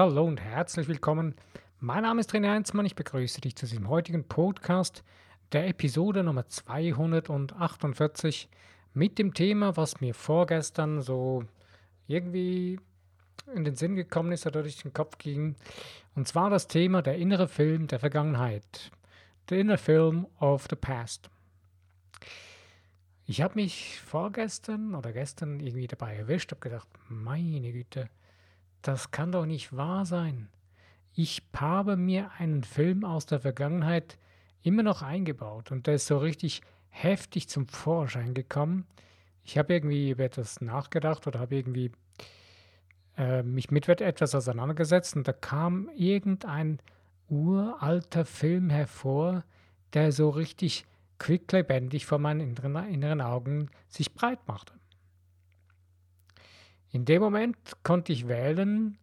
hallo und herzlich willkommen. Mein Name ist René Heinzmann, ich begrüße dich zu diesem heutigen Podcast, der Episode Nummer 248 mit dem Thema, was mir vorgestern so irgendwie in den Sinn gekommen ist oder durch den Kopf ging. Und zwar das Thema der innere Film der Vergangenheit. The inner film of the past. Ich habe mich vorgestern oder gestern irgendwie dabei erwischt, habe gedacht, meine Güte, das kann doch nicht wahr sein. Ich habe mir einen Film aus der Vergangenheit immer noch eingebaut und der ist so richtig heftig zum Vorschein gekommen. Ich habe irgendwie über etwas nachgedacht oder habe irgendwie äh, mich mit etwas auseinandergesetzt und da kam irgendein uralter Film hervor, der so richtig quicklebendig vor meinen inneren, Augen sich breit machte. In dem Moment konnte ich wählen,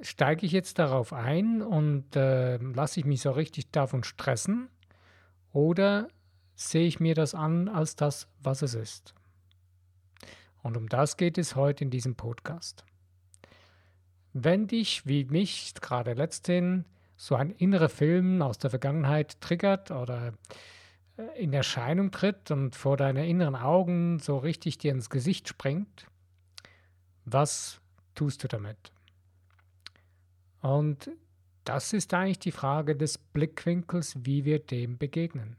steige ich jetzt darauf ein und äh, lasse ich mich so richtig davon stressen oder sehe ich mir das an als das, was es ist. Und um das geht es heute in diesem Podcast. Wenn dich, wie mich gerade letzthin, so ein innerer Film aus der Vergangenheit triggert oder äh, in Erscheinung tritt und vor deine inneren Augen so richtig dir ins Gesicht springt, was tust du damit? Und das ist eigentlich die Frage des Blickwinkels, wie wir dem begegnen.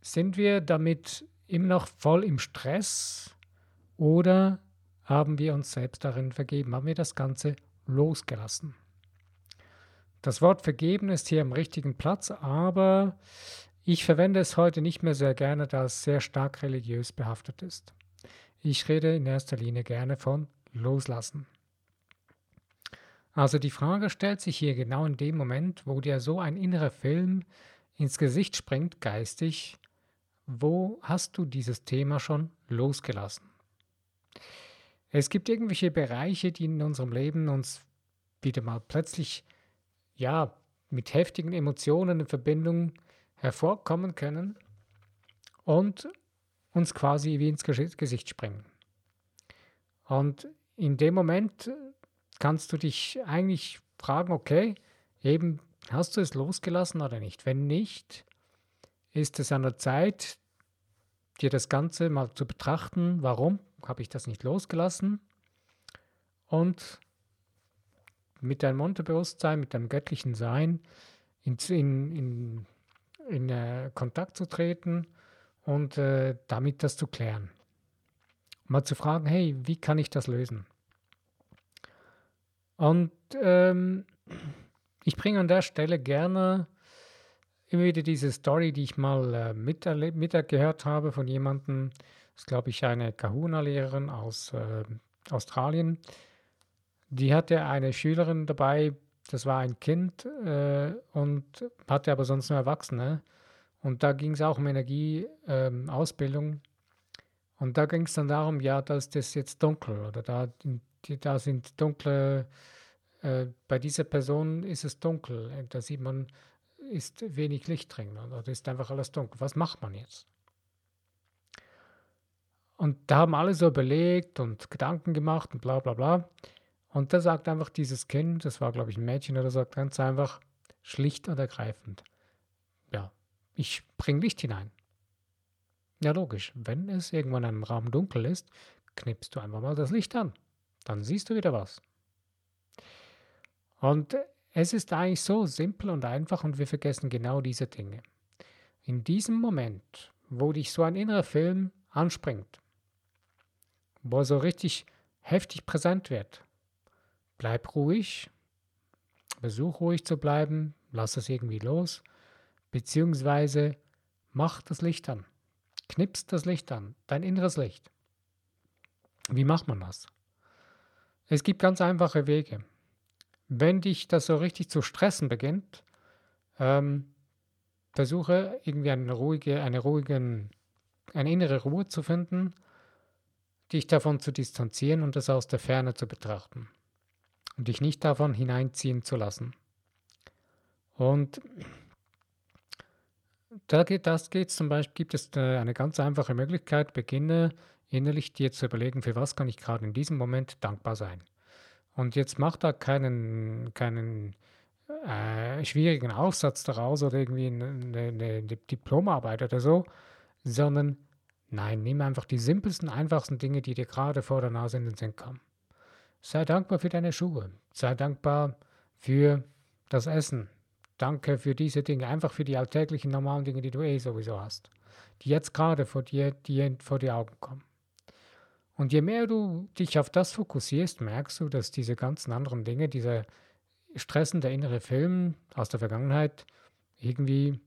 Sind wir damit immer noch voll im Stress oder haben wir uns selbst darin vergeben? Haben wir das Ganze losgelassen? Das Wort vergeben ist hier am richtigen Platz, aber ich verwende es heute nicht mehr sehr gerne, da es sehr stark religiös behaftet ist. Ich rede in erster Linie gerne von loslassen. Also die Frage stellt sich hier genau in dem Moment, wo dir so ein innerer Film ins Gesicht springt, geistig, wo hast du dieses Thema schon losgelassen? Es gibt irgendwelche Bereiche, die in unserem Leben uns wieder mal plötzlich, ja, mit heftigen Emotionen in Verbindung hervorkommen können und uns quasi wie ins Gesicht springen. Und in dem Moment kannst du dich eigentlich fragen, okay, eben hast du es losgelassen oder nicht? Wenn nicht, ist es an der Zeit, dir das Ganze mal zu betrachten, warum habe ich das nicht losgelassen? Und mit deinem Unterbewusstsein, mit deinem göttlichen Sein in, in, in, in äh, Kontakt zu treten und äh, damit das zu klären. Mal zu fragen, hey, wie kann ich das lösen? Und ähm, ich bringe an der Stelle gerne immer wieder diese Story, die ich mal äh, mitgehört habe von jemandem, das ist glaube ich eine Kahuna-Lehrerin aus äh, Australien. Die hatte eine Schülerin dabei, das war ein Kind äh, und hatte aber sonst nur Erwachsene. Und da ging es auch um Energieausbildung. Ähm, und da ging es dann darum, ja, da ist das jetzt dunkel oder da, da sind dunkle, äh, bei dieser Person ist es dunkel. Da sieht man, ist wenig Licht drin oder ist einfach alles dunkel. Was macht man jetzt? Und da haben alle so überlegt und Gedanken gemacht und bla bla bla. Und da sagt einfach dieses Kind, das war glaube ich ein Mädchen, oder sagt ganz einfach, schlicht und ergreifend, ich bringe Licht hinein. Ja, logisch. Wenn es irgendwann in einem Raum dunkel ist, knippst du einfach mal das Licht an. Dann siehst du wieder was. Und es ist eigentlich so simpel und einfach und wir vergessen genau diese Dinge. In diesem Moment, wo dich so ein innerer Film anspringt, wo er so richtig heftig präsent wird, bleib ruhig, versuch ruhig zu bleiben, lass es irgendwie los beziehungsweise mach das Licht an. Knipst das Licht an, dein inneres Licht. Wie macht man das? Es gibt ganz einfache Wege. Wenn dich das so richtig zu stressen beginnt, ähm, versuche irgendwie eine ruhige, eine ruhigen, eine innere Ruhe zu finden, dich davon zu distanzieren und das aus der Ferne zu betrachten und dich nicht davon hineinziehen zu lassen. Und da geht, das geht zum Beispiel, gibt es eine ganz einfache Möglichkeit, beginne innerlich dir zu überlegen, für was kann ich gerade in diesem Moment dankbar sein. Und jetzt mach da keinen, keinen äh, schwierigen Aufsatz daraus oder irgendwie eine, eine, eine Diplomarbeit oder so, sondern nein, nimm einfach die simpelsten, einfachsten Dinge, die dir gerade vor der Nase in den Sinn kommen. Sei dankbar für deine Schuhe. Sei dankbar für das Essen. Danke für diese Dinge, einfach für die alltäglichen normalen Dinge, die du eh sowieso hast, die jetzt gerade vor dir, dir vor die Augen kommen. Und je mehr du dich auf das fokussierst, merkst du, dass diese ganzen anderen Dinge, dieser stressende innere Film aus der Vergangenheit irgendwie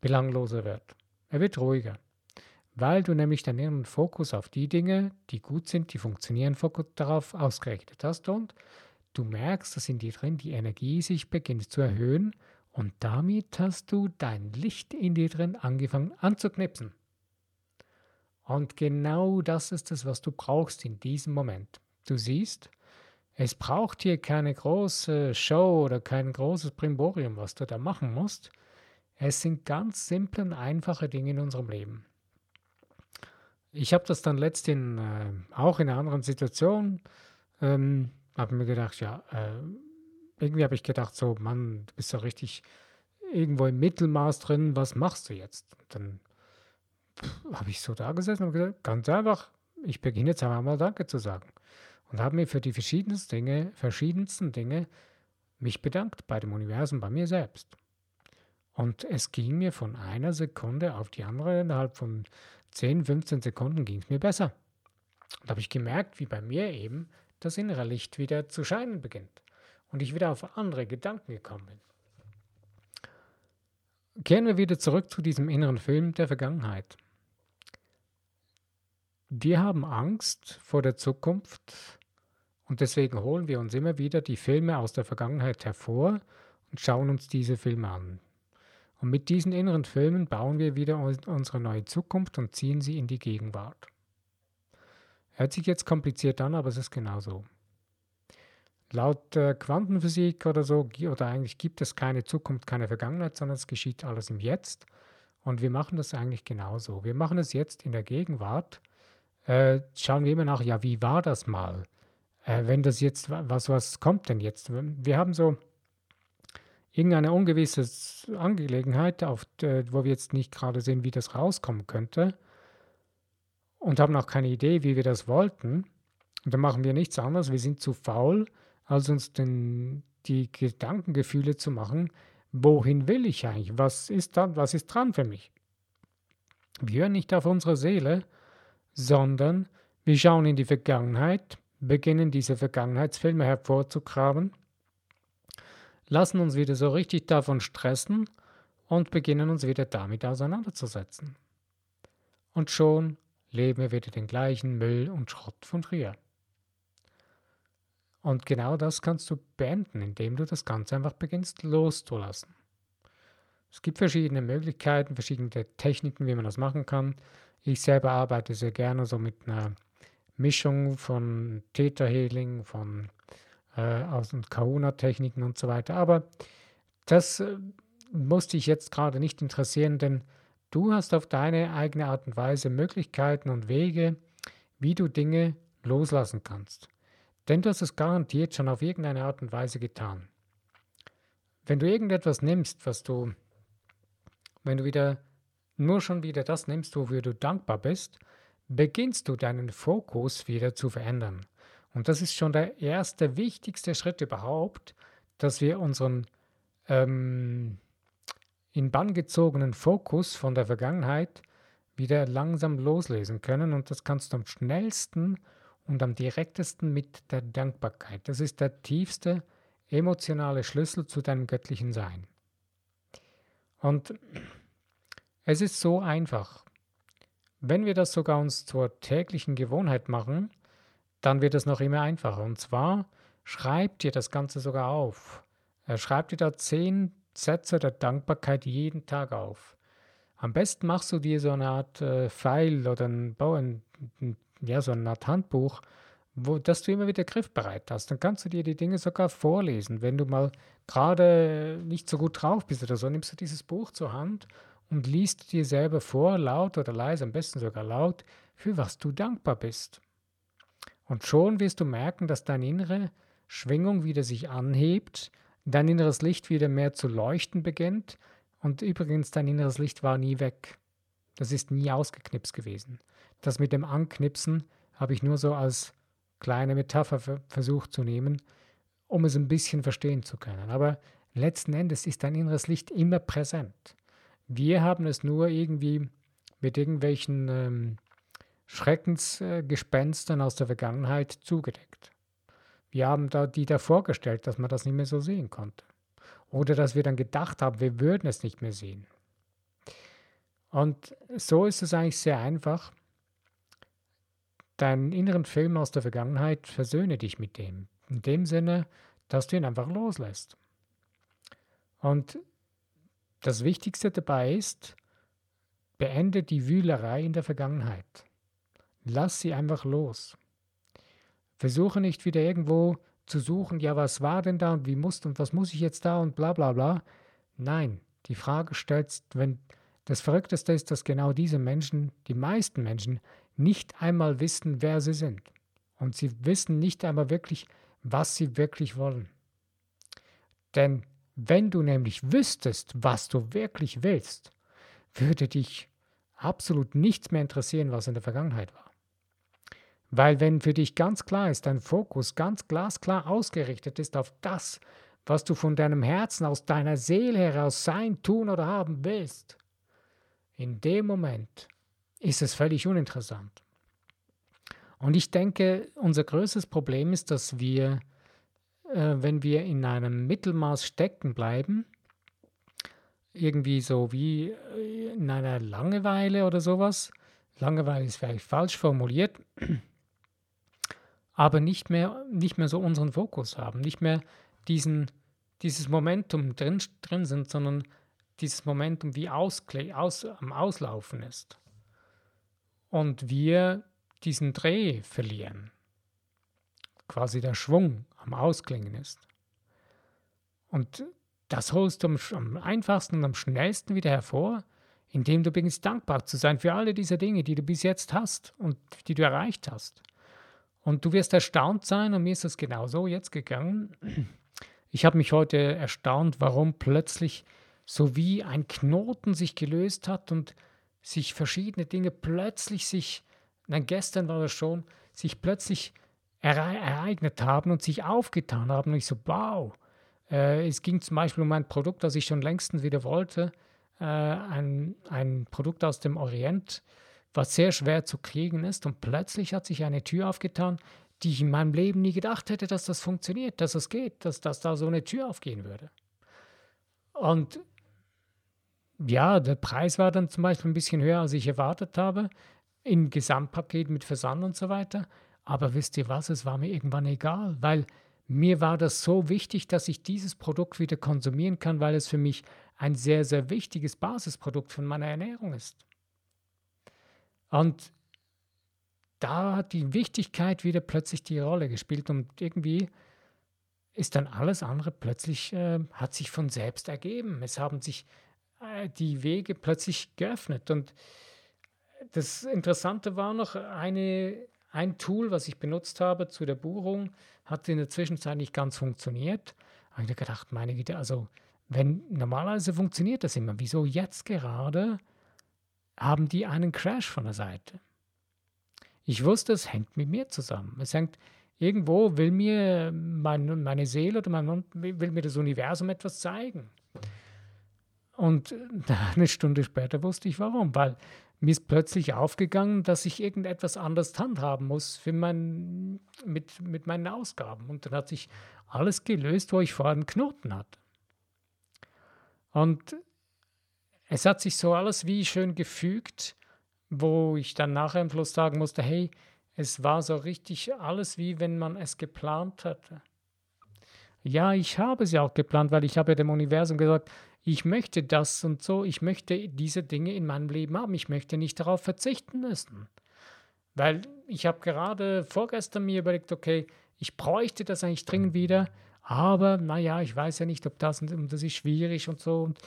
belangloser wird. Er wird ruhiger, weil du nämlich deinen inneren Fokus auf die Dinge, die gut sind, die funktionieren, darauf ausgerichtet hast und du merkst, dass in dir drin die Energie sich beginnt zu erhöhen und damit hast du dein Licht in dir drin angefangen anzuknipsen. Und genau das ist es, was du brauchst in diesem Moment. Du siehst, es braucht hier keine große Show oder kein großes Primborium, was du da machen musst. Es sind ganz simple und einfache Dinge in unserem Leben. Ich habe das dann letztens äh, auch in einer anderen Situation, ähm, habe mir gedacht, ja, äh, irgendwie habe ich gedacht, so, Mann, du bist doch richtig irgendwo im Mittelmaß drin, was machst du jetzt? Und dann habe ich so da gesessen und gesagt, ganz einfach, ich beginne jetzt einmal Danke zu sagen. Und habe mir für die verschiedensten Dinge, verschiedensten Dinge mich bedankt bei dem Universum, bei mir selbst. Und es ging mir von einer Sekunde auf die andere, innerhalb von 10, 15 Sekunden ging es mir besser. Und habe ich gemerkt, wie bei mir eben das innere Licht wieder zu scheinen beginnt und ich wieder auf andere Gedanken gekommen bin. Kehren wir wieder zurück zu diesem inneren Film der Vergangenheit. Wir haben Angst vor der Zukunft und deswegen holen wir uns immer wieder die Filme aus der Vergangenheit hervor und schauen uns diese Filme an. Und mit diesen inneren Filmen bauen wir wieder unsere neue Zukunft und ziehen sie in die Gegenwart. Hört sich jetzt kompliziert an, aber es ist genau so. Laut äh, Quantenphysik oder so, oder eigentlich gibt es keine Zukunft, keine Vergangenheit, sondern es geschieht alles im Jetzt. Und wir machen das eigentlich genauso. Wir machen es jetzt in der Gegenwart äh, schauen wir immer nach, ja, wie war das mal? Äh, wenn das jetzt, was, was kommt denn jetzt? Wir haben so irgendeine ungewisse Angelegenheit, auf, wo wir jetzt nicht gerade sehen, wie das rauskommen könnte und haben auch keine Idee, wie wir das wollten. Und dann machen wir nichts anderes. Wir sind zu faul, als uns den, die Gedankengefühle zu machen, wohin will ich eigentlich? Was ist da, was ist dran für mich? Wir hören nicht auf unsere Seele, sondern wir schauen in die Vergangenheit, beginnen diese Vergangenheitsfilme hervorzugraben, lassen uns wieder so richtig davon stressen und beginnen uns wieder damit auseinanderzusetzen. Und schon leben wir wieder den gleichen Müll und Schrott von früher. Und genau das kannst du beenden, indem du das Ganze einfach beginnst loszulassen. Es gibt verschiedene Möglichkeiten, verschiedene Techniken, wie man das machen kann. Ich selber arbeite sehr gerne so mit einer Mischung von Theta Healing, von äh, aus und Kahuna-Techniken und so weiter. Aber das äh, musste ich jetzt gerade nicht interessieren, denn du hast auf deine eigene Art und Weise Möglichkeiten und Wege, wie du Dinge loslassen kannst. Denn du hast es garantiert schon auf irgendeine Art und Weise getan. Wenn du irgendetwas nimmst, was du, wenn du wieder nur schon wieder das nimmst, wofür du dankbar bist, beginnst du deinen Fokus wieder zu verändern. Und das ist schon der erste, wichtigste Schritt überhaupt, dass wir unseren ähm, in Bann gezogenen Fokus von der Vergangenheit wieder langsam loslesen können. Und das kannst du am schnellsten und am direktesten mit der Dankbarkeit. Das ist der tiefste emotionale Schlüssel zu deinem göttlichen Sein. Und es ist so einfach. Wenn wir das sogar uns zur täglichen Gewohnheit machen, dann wird es noch immer einfacher. Und zwar schreib dir das Ganze sogar auf. Schreib dir da zehn Sätze der Dankbarkeit jeden Tag auf. Am besten machst du dir so eine Art äh, Pfeil oder ein, ein, ja, so eine Art Handbuch, wo, dass du immer wieder griffbereit hast. Dann kannst du dir die Dinge sogar vorlesen. Wenn du mal gerade nicht so gut drauf bist oder so, nimmst du dieses Buch zur Hand und liest dir selber vor, laut oder leise, am besten sogar laut, für was du dankbar bist. Und schon wirst du merken, dass dein Innere Schwingung wieder sich anhebt, dein inneres Licht wieder mehr zu leuchten beginnt und übrigens dein inneres Licht war nie weg. Das ist nie ausgeknipst gewesen. Das mit dem Anknipsen habe ich nur so als kleine Metapher versucht zu nehmen, um es ein bisschen verstehen zu können. Aber letzten Endes ist dein inneres Licht immer präsent. Wir haben es nur irgendwie mit irgendwelchen ähm, Schreckensgespenstern aus der Vergangenheit zugedeckt. Wir haben da die da vorgestellt, dass man das nicht mehr so sehen konnte. Oder dass wir dann gedacht haben, wir würden es nicht mehr sehen. Und so ist es eigentlich sehr einfach. Deinen inneren Film aus der Vergangenheit versöhne dich mit dem. In dem Sinne, dass du ihn einfach loslässt. Und das Wichtigste dabei ist, beende die Wühlerei in der Vergangenheit. Lass sie einfach los. Versuche nicht wieder irgendwo zu suchen, ja, was war denn da und wie muss und was muss ich jetzt da und bla bla bla. Nein, die Frage stellst, wenn das Verrückteste ist, dass genau diese Menschen, die meisten Menschen, nicht einmal wissen, wer sie sind. Und sie wissen nicht einmal wirklich, was sie wirklich wollen. Denn wenn du nämlich wüsstest, was du wirklich willst, würde dich absolut nichts mehr interessieren, was in der Vergangenheit war. Weil wenn für dich ganz klar ist, dein Fokus ganz glasklar ausgerichtet ist auf das, was du von deinem Herzen, aus deiner Seele heraus sein, tun oder haben willst, in dem Moment ist es völlig uninteressant. Und ich denke, unser größtes Problem ist, dass wir, äh, wenn wir in einem Mittelmaß stecken bleiben, irgendwie so wie äh, in einer Langeweile oder sowas, Langeweile ist vielleicht falsch formuliert, aber nicht mehr, nicht mehr so unseren Fokus haben, nicht mehr diesen, dieses Momentum drin, drin sind, sondern dieses Momentum wie auskle aus, am Auslaufen ist. Und wir diesen Dreh verlieren, quasi der Schwung am Ausklingen ist. Und das holst du am, am einfachsten und am schnellsten wieder hervor, indem du beginnst dankbar zu sein für alle diese Dinge, die du bis jetzt hast und die du erreicht hast. Und du wirst erstaunt sein, und mir ist es genauso jetzt gegangen. Ich habe mich heute erstaunt, warum plötzlich so wie ein Knoten sich gelöst hat und sich verschiedene Dinge plötzlich sich, nein, gestern war das schon, sich plötzlich ereignet haben und sich aufgetan haben. Und ich so, wow. Äh, es ging zum Beispiel um ein Produkt, das ich schon längstens wieder wollte, äh, ein, ein Produkt aus dem Orient, was sehr schwer zu kriegen ist. Und plötzlich hat sich eine Tür aufgetan, die ich in meinem Leben nie gedacht hätte, dass das funktioniert, dass es geht, dass, dass da so eine Tür aufgehen würde. Und ja, der Preis war dann zum Beispiel ein bisschen höher, als ich erwartet habe, im Gesamtpaket mit Versand und so weiter. Aber wisst ihr was, es war mir irgendwann egal, weil mir war das so wichtig, dass ich dieses Produkt wieder konsumieren kann, weil es für mich ein sehr, sehr wichtiges Basisprodukt von meiner Ernährung ist. Und da hat die Wichtigkeit wieder plötzlich die Rolle gespielt und irgendwie ist dann alles andere plötzlich, äh, hat sich von selbst ergeben. Es haben sich die Wege plötzlich geöffnet. Und das Interessante war noch, eine, ein Tool, was ich benutzt habe zu der Buchung, hat in der Zwischenzeit nicht ganz funktioniert. Da habe ich gedacht, meine Güte, also wenn normalerweise funktioniert das immer, wieso jetzt gerade haben die einen Crash von der Seite. Ich wusste, es hängt mit mir zusammen. Es hängt irgendwo, will mir mein, meine Seele oder mein will mir das Universum etwas zeigen. Und eine Stunde später wusste ich warum, weil mir ist plötzlich aufgegangen, dass ich irgendetwas anders handhaben muss für mein, mit, mit meinen Ausgaben. Und dann hat sich alles gelöst, wo ich vorher einen Knoten hatte. Und es hat sich so alles wie schön gefügt, wo ich dann nachher im Fluss sagen musste, hey, es war so richtig alles wie wenn man es geplant hatte. Ja, ich habe es ja auch geplant, weil ich habe dem Universum gesagt, ich möchte das und so, ich möchte diese Dinge in meinem Leben haben, ich möchte nicht darauf verzichten müssen. Weil ich habe gerade vorgestern mir überlegt, okay, ich bräuchte das eigentlich dringend wieder, aber naja, ich weiß ja nicht, ob das und das ist schwierig und so. Und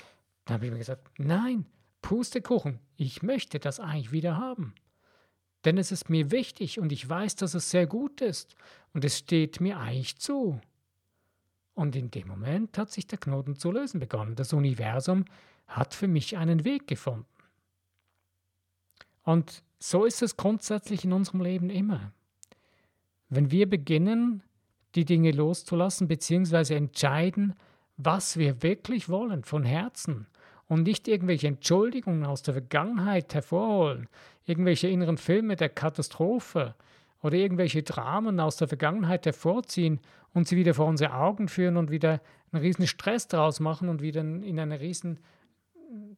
dann habe ich mir gesagt, nein, Pustekuchen, ich möchte das eigentlich wieder haben. Denn es ist mir wichtig und ich weiß, dass es sehr gut ist und es steht mir eigentlich zu. Und in dem Moment hat sich der Knoten zu lösen begonnen. Das Universum hat für mich einen Weg gefunden. Und so ist es grundsätzlich in unserem Leben immer. Wenn wir beginnen, die Dinge loszulassen, beziehungsweise entscheiden, was wir wirklich wollen von Herzen und nicht irgendwelche Entschuldigungen aus der Vergangenheit hervorholen, irgendwelche inneren Filme der Katastrophe oder irgendwelche Dramen aus der Vergangenheit hervorziehen und sie wieder vor unsere Augen führen und wieder einen riesen Stress daraus machen und wieder in eine riesen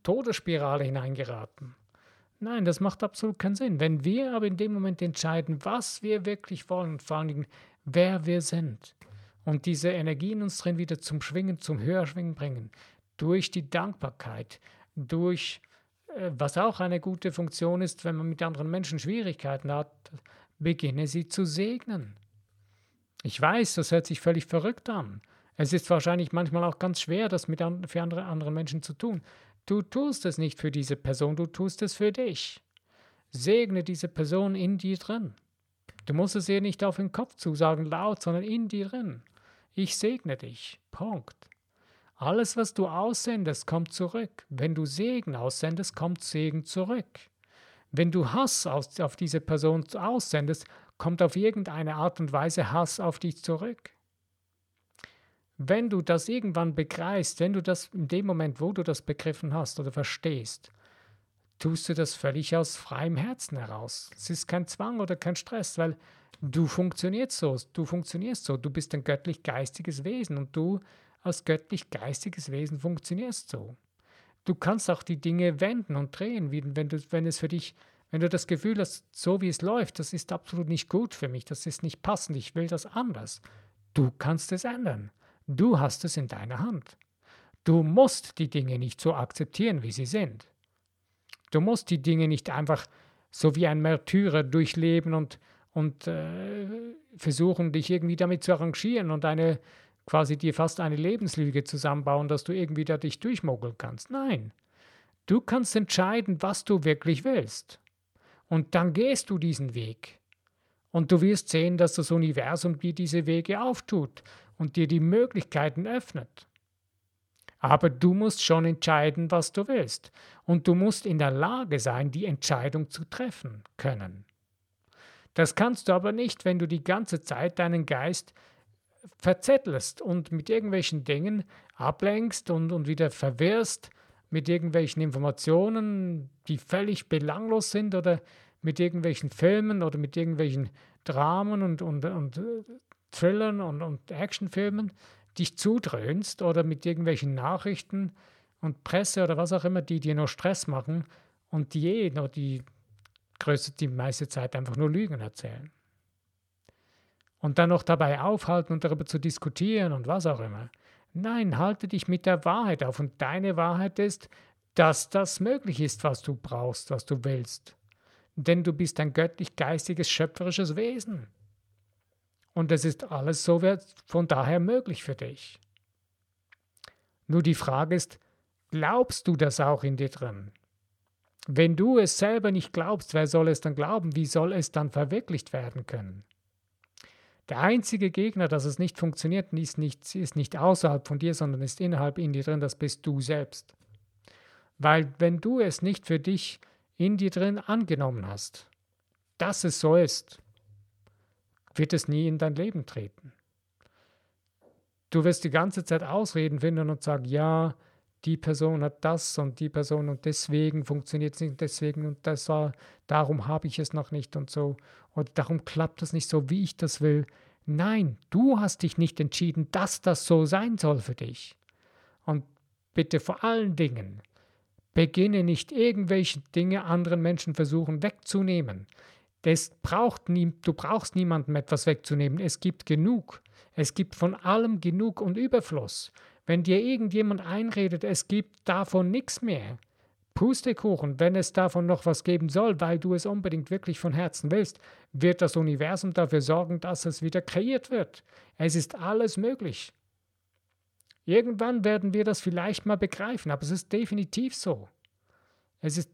Todesspirale hineingeraten. Nein, das macht absolut keinen Sinn. Wenn wir aber in dem Moment entscheiden, was wir wirklich wollen, vor allen Dingen, wer wir sind, und diese Energie in uns drin wieder zum Schwingen, zum Höherschwingen bringen, durch die Dankbarkeit, durch äh, was auch eine gute Funktion ist, wenn man mit anderen Menschen Schwierigkeiten hat, beginne sie zu segnen. Ich weiß, das hört sich völlig verrückt an. Es ist wahrscheinlich manchmal auch ganz schwer, das mit an, für andere, anderen Menschen zu tun. Du tust es nicht für diese Person, du tust es für dich. Segne diese Person in dir drin. Du musst es ihr nicht auf den Kopf zusagen laut, sondern in dir drin. Ich segne dich. Punkt. Alles, was du aussendest, kommt zurück. Wenn du Segen aussendest, kommt Segen zurück. Wenn du Hass auf diese Person aussendest, kommt auf irgendeine Art und Weise Hass auf dich zurück. Wenn du das irgendwann begreifst, wenn du das in dem Moment, wo du das begriffen hast oder verstehst, tust du das völlig aus freiem Herzen heraus. Es ist kein Zwang oder kein Stress, weil du funktionierst so, du funktionierst so, du bist ein göttlich-geistiges Wesen und du als göttlich-geistiges Wesen funktionierst so. Du kannst auch die Dinge wenden und drehen, wenn, du, wenn es für dich, wenn du das Gefühl hast, so wie es läuft, das ist absolut nicht gut für mich, das ist nicht passend, ich will das anders. Du kannst es ändern. Du hast es in deiner Hand. Du musst die Dinge nicht so akzeptieren, wie sie sind. Du musst die Dinge nicht einfach so wie ein Märtyrer durchleben und, und äh, versuchen, dich irgendwie damit zu arrangieren und eine quasi dir fast eine Lebenslüge zusammenbauen, dass du irgendwie da dich durchmogeln kannst. Nein, du kannst entscheiden, was du wirklich willst. Und dann gehst du diesen Weg. Und du wirst sehen, dass das Universum dir diese Wege auftut und dir die Möglichkeiten öffnet. Aber du musst schon entscheiden, was du willst. Und du musst in der Lage sein, die Entscheidung zu treffen können. Das kannst du aber nicht, wenn du die ganze Zeit deinen Geist verzettelst und mit irgendwelchen Dingen ablenkst und, und wieder verwirrst mit irgendwelchen Informationen, die völlig belanglos sind oder mit irgendwelchen Filmen oder mit irgendwelchen Dramen und, und, und äh, Thrillern und, und Actionfilmen dich zudröhnst oder mit irgendwelchen Nachrichten und Presse oder was auch immer, die dir nur Stress machen und die eh nur die größte, die meiste Zeit einfach nur Lügen erzählen und dann noch dabei aufhalten und darüber zu diskutieren und was auch immer. Nein, halte dich mit der Wahrheit auf und deine Wahrheit ist, dass das möglich ist, was du brauchst, was du willst. Denn du bist ein göttlich-geistiges, schöpferisches Wesen. Und es ist alles so von daher möglich für dich. Nur die Frage ist, glaubst du das auch in dir drin? Wenn du es selber nicht glaubst, wer soll es dann glauben? Wie soll es dann verwirklicht werden können? Der einzige Gegner, dass es nicht funktioniert, ist nicht, ist nicht außerhalb von dir, sondern ist innerhalb in dir drin, das bist du selbst. Weil wenn du es nicht für dich in dir drin angenommen hast, dass es so ist, wird es nie in dein Leben treten. Du wirst die ganze Zeit Ausreden finden und sagen, ja, die Person hat das und die Person und deswegen funktioniert es nicht, deswegen und das war, darum habe ich es noch nicht und so oder darum klappt es nicht so, wie ich das will. Nein, du hast dich nicht entschieden, dass das so sein soll für dich. Und bitte vor allen Dingen, beginne nicht irgendwelche Dinge anderen Menschen versuchen wegzunehmen. Das braucht nie, du brauchst niemandem etwas wegzunehmen. Es gibt genug. Es gibt von allem genug und Überfluss. Wenn dir irgendjemand einredet, es gibt davon nichts mehr, Pustekuchen, wenn es davon noch was geben soll, weil du es unbedingt wirklich von Herzen willst, wird das Universum dafür sorgen, dass es wieder kreiert wird. Es ist alles möglich. Irgendwann werden wir das vielleicht mal begreifen, aber es ist definitiv so. Es ist,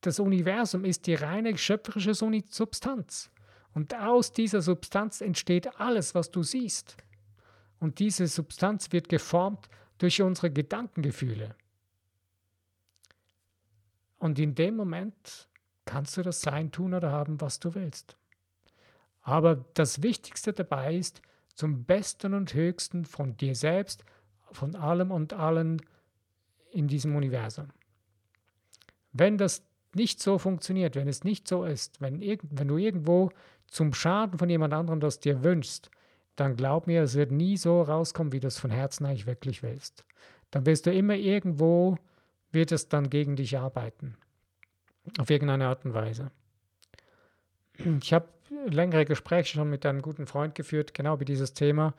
das Universum ist die reine schöpferische Substanz. Und aus dieser Substanz entsteht alles, was du siehst. Und diese Substanz wird geformt durch unsere Gedankengefühle. Und in dem Moment kannst du das sein, tun oder haben, was du willst. Aber das Wichtigste dabei ist, zum Besten und Höchsten von dir selbst, von allem und allen in diesem Universum. Wenn das nicht so funktioniert, wenn es nicht so ist, wenn, wenn du irgendwo zum Schaden von jemand anderem das dir wünschst, dann glaub mir, es wird nie so rauskommen, wie du es von Herzen eigentlich wirklich willst. Dann wirst du immer irgendwo, wird es dann gegen dich arbeiten. Auf irgendeine Art und Weise. Ich habe längere Gespräche schon mit einem guten Freund geführt, genau über dieses Thema.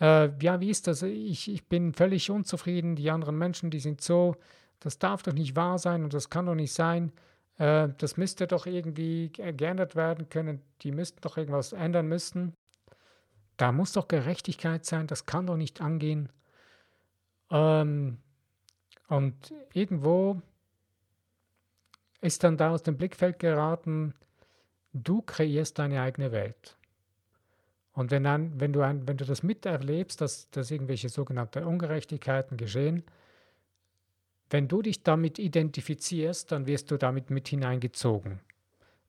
Äh, ja, wie ist das? Ich, ich bin völlig unzufrieden. Die anderen Menschen, die sind so, das darf doch nicht wahr sein und das kann doch nicht sein. Äh, das müsste doch irgendwie geändert werden können. Die müssten doch irgendwas ändern müssen. Da muss doch Gerechtigkeit sein. Das kann doch nicht angehen. Ähm, und irgendwo ist dann da aus dem Blickfeld geraten, du kreierst deine eigene Welt. Und wenn, dann, wenn, du, ein, wenn du das miterlebst, dass, dass irgendwelche sogenannte Ungerechtigkeiten geschehen, wenn du dich damit identifizierst, dann wirst du damit mit hineingezogen.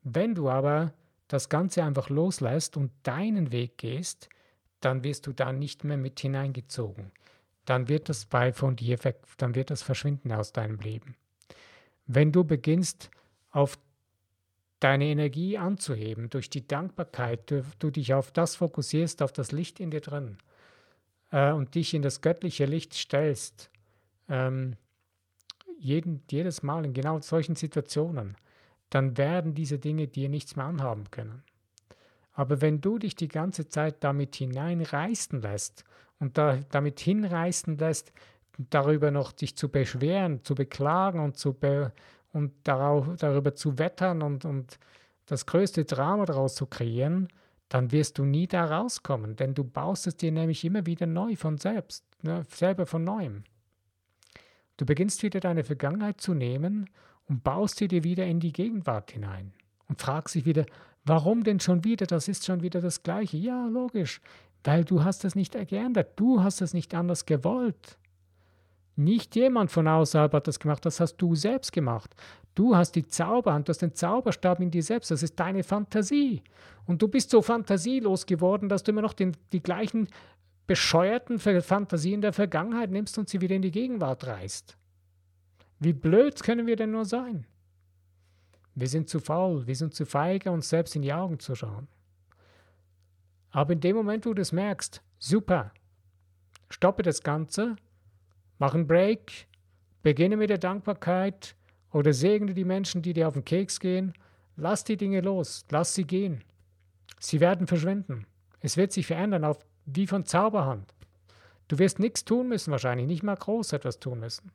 Wenn du aber das Ganze einfach loslässt und deinen Weg gehst, dann wirst du da nicht mehr mit hineingezogen. Dann wird das bei von dir dann wird das verschwinden aus deinem Leben. Wenn du beginnst, auf deine Energie anzuheben, durch die Dankbarkeit, du, du dich auf das fokussierst, auf das Licht in dir drin äh, und dich in das göttliche Licht stellst, ähm, jeden, jedes Mal in genau solchen Situationen, dann werden diese Dinge dir nichts mehr anhaben können. Aber wenn du dich die ganze Zeit damit hineinreißen lässt und da, damit hinreißen lässt, darüber noch dich zu beschweren, zu beklagen und zu be und darauf, darüber zu wettern und, und das größte Drama daraus zu kreieren, dann wirst du nie da rauskommen, denn du baust es dir nämlich immer wieder neu von selbst, ne, selber von neuem. Du beginnst wieder deine Vergangenheit zu nehmen und baust sie dir wieder in die Gegenwart hinein und fragst dich wieder, warum denn schon wieder? Das ist schon wieder das Gleiche. Ja, logisch, weil du hast es nicht geändert, du hast es nicht anders gewollt. Nicht jemand von außerhalb hat das gemacht, das hast du selbst gemacht. Du hast die Zauberhand, du hast den Zauberstab in dir selbst, das ist deine Fantasie. Und du bist so fantasielos geworden, dass du immer noch den, die gleichen bescheuerten Fantasien der Vergangenheit nimmst und sie wieder in die Gegenwart reißt. Wie blöd können wir denn nur sein? Wir sind zu faul, wir sind zu feige, uns selbst in die Augen zu schauen. Aber in dem Moment, wo du es merkst, super, stoppe das Ganze Mach einen Break, beginne mit der Dankbarkeit oder segne die Menschen, die dir auf den Keks gehen. Lass die Dinge los, lass sie gehen. Sie werden verschwinden. Es wird sich verändern, auf, wie von Zauberhand. Du wirst nichts tun müssen, wahrscheinlich nicht mal groß etwas tun müssen.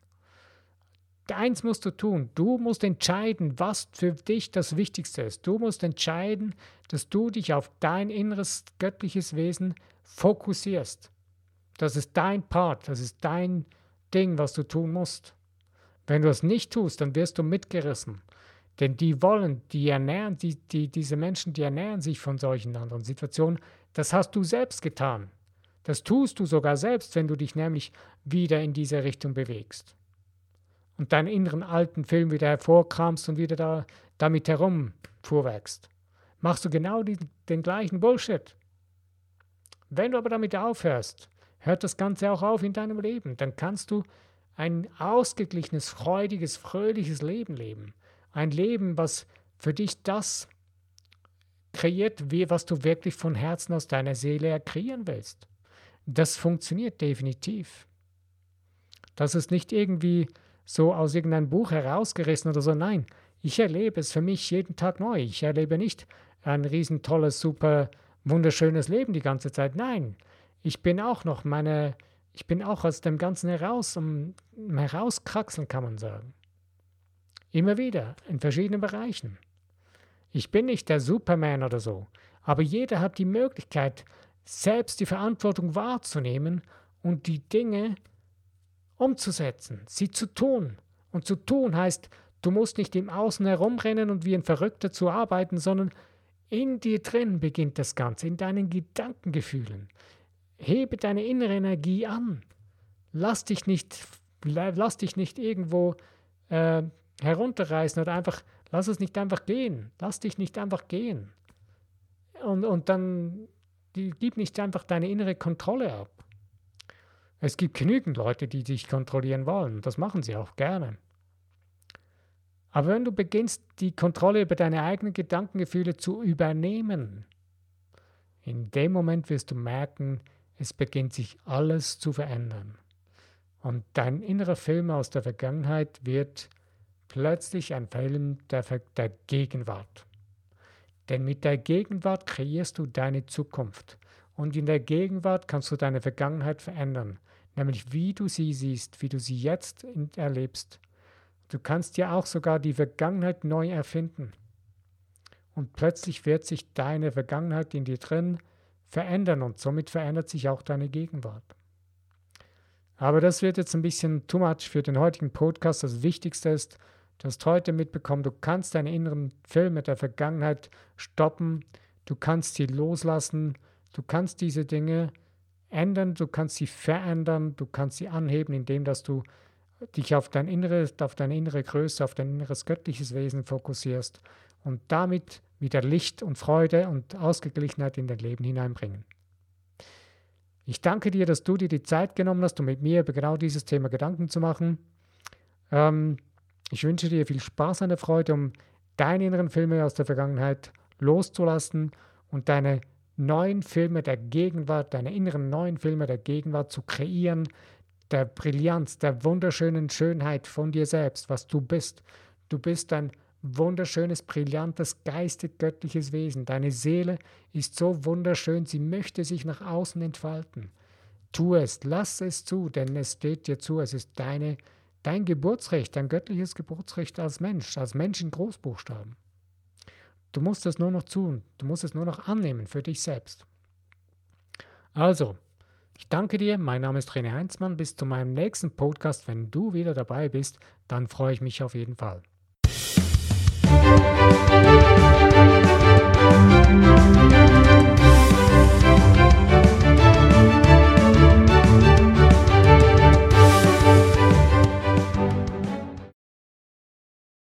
Eins musst du tun, du musst entscheiden, was für dich das Wichtigste ist. Du musst entscheiden, dass du dich auf dein inneres göttliches Wesen fokussierst. Das ist dein Part, das ist dein Ding, was du tun musst. Wenn du es nicht tust, dann wirst du mitgerissen. Denn die wollen, die ernähren, die, die, diese Menschen, die ernähren sich von solchen anderen Situationen. Das hast du selbst getan. Das tust du sogar selbst, wenn du dich nämlich wieder in diese Richtung bewegst. Und deinen inneren alten Film wieder hervorkramst und wieder da, damit herumfuhrwerkst. Machst du genau die, den gleichen Bullshit. Wenn du aber damit aufhörst, hört das Ganze auch auf in deinem Leben. Dann kannst du ein ausgeglichenes, freudiges, fröhliches Leben leben. Ein Leben, was für dich das kreiert, wie, was du wirklich von Herzen aus deiner Seele kreieren willst. Das funktioniert definitiv. Das ist nicht irgendwie so aus irgendeinem Buch herausgerissen oder so. Nein, ich erlebe es für mich jeden Tag neu. Ich erlebe nicht ein riesentolles, super, wunderschönes Leben die ganze Zeit. Nein, ich bin auch noch meine, ich bin auch aus dem Ganzen heraus, um herauskraxeln, kann man sagen. Immer wieder, in verschiedenen Bereichen. Ich bin nicht der Superman oder so, aber jeder hat die Möglichkeit, selbst die Verantwortung wahrzunehmen und die Dinge umzusetzen, sie zu tun. Und zu tun heißt, du musst nicht im Außen herumrennen und wie ein Verrückter zu arbeiten, sondern in dir drin beginnt das Ganze, in deinen Gedankengefühlen hebe deine innere Energie an. Lass dich nicht, lass dich nicht irgendwo äh, herunterreißen oder einfach, lass es nicht einfach gehen. Lass dich nicht einfach gehen. Und, und dann gib nicht einfach deine innere Kontrolle ab. Es gibt genügend Leute, die dich kontrollieren wollen. Das machen sie auch gerne. Aber wenn du beginnst, die Kontrolle über deine eigenen Gedankengefühle zu übernehmen, in dem Moment wirst du merken, es beginnt sich alles zu verändern. Und dein innerer Film aus der Vergangenheit wird plötzlich ein Film der, der Gegenwart. Denn mit der Gegenwart kreierst du deine Zukunft. Und in der Gegenwart kannst du deine Vergangenheit verändern, nämlich wie du sie siehst, wie du sie jetzt erlebst. Du kannst ja auch sogar die Vergangenheit neu erfinden. Und plötzlich wird sich deine Vergangenheit in dir drin verändern und somit verändert sich auch deine Gegenwart. Aber das wird jetzt ein bisschen too much für den heutigen Podcast. Das Wichtigste ist, du hast heute mitbekommen, du kannst deine inneren Filme der Vergangenheit stoppen, du kannst sie loslassen, du kannst diese Dinge ändern, du kannst sie verändern, du kannst sie anheben, indem dass du dich auf dein inneres, auf deine innere Größe, auf dein inneres göttliches Wesen fokussierst und damit wieder Licht und Freude und Ausgeglichenheit in dein Leben hineinbringen. Ich danke dir, dass du dir die Zeit genommen hast, um mit mir über genau dieses Thema Gedanken zu machen. Ähm, ich wünsche dir viel Spaß und Freude, um deine inneren Filme aus der Vergangenheit loszulassen und deine neuen Filme der Gegenwart, deine inneren neuen Filme der Gegenwart zu kreieren, der Brillanz, der wunderschönen Schönheit von dir selbst, was du bist. Du bist ein wunderschönes, brillantes, geistig göttliches Wesen. Deine Seele ist so wunderschön, sie möchte sich nach außen entfalten. Tu es, lass es zu, denn es steht dir zu, es ist deine, dein Geburtsrecht, dein göttliches Geburtsrecht als Mensch, als Mensch in Großbuchstaben. Du musst es nur noch tun, du musst es nur noch annehmen für dich selbst. Also, ich danke dir, mein Name ist René Heinzmann. Bis zu meinem nächsten Podcast. Wenn du wieder dabei bist, dann freue ich mich auf jeden Fall.